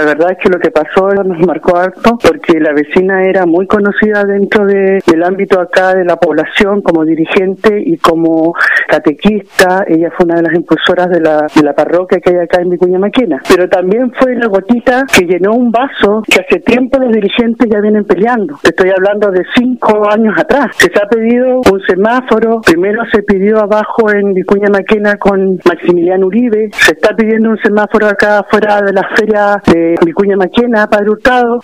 La verdad es que lo que pasó nos marcó harto porque la vecina era muy conocida dentro del ámbito acá de la población como dirigente y como catequista. Ella fue una de las impulsoras de la, de la parroquia que hay acá en Vicuña Maquena. Pero también fue la gotita que llenó un vaso que hace tiempo los dirigentes ya vienen peleando. Estoy hablando de cinco años atrás. Se ha pedido un semáforo. Primero se pidió abajo en Vicuña Maquena con Maximiliano Uribe. Se está pidiendo un semáforo acá fuera de la feria de Vicuña Maquena, Padre Hurtado.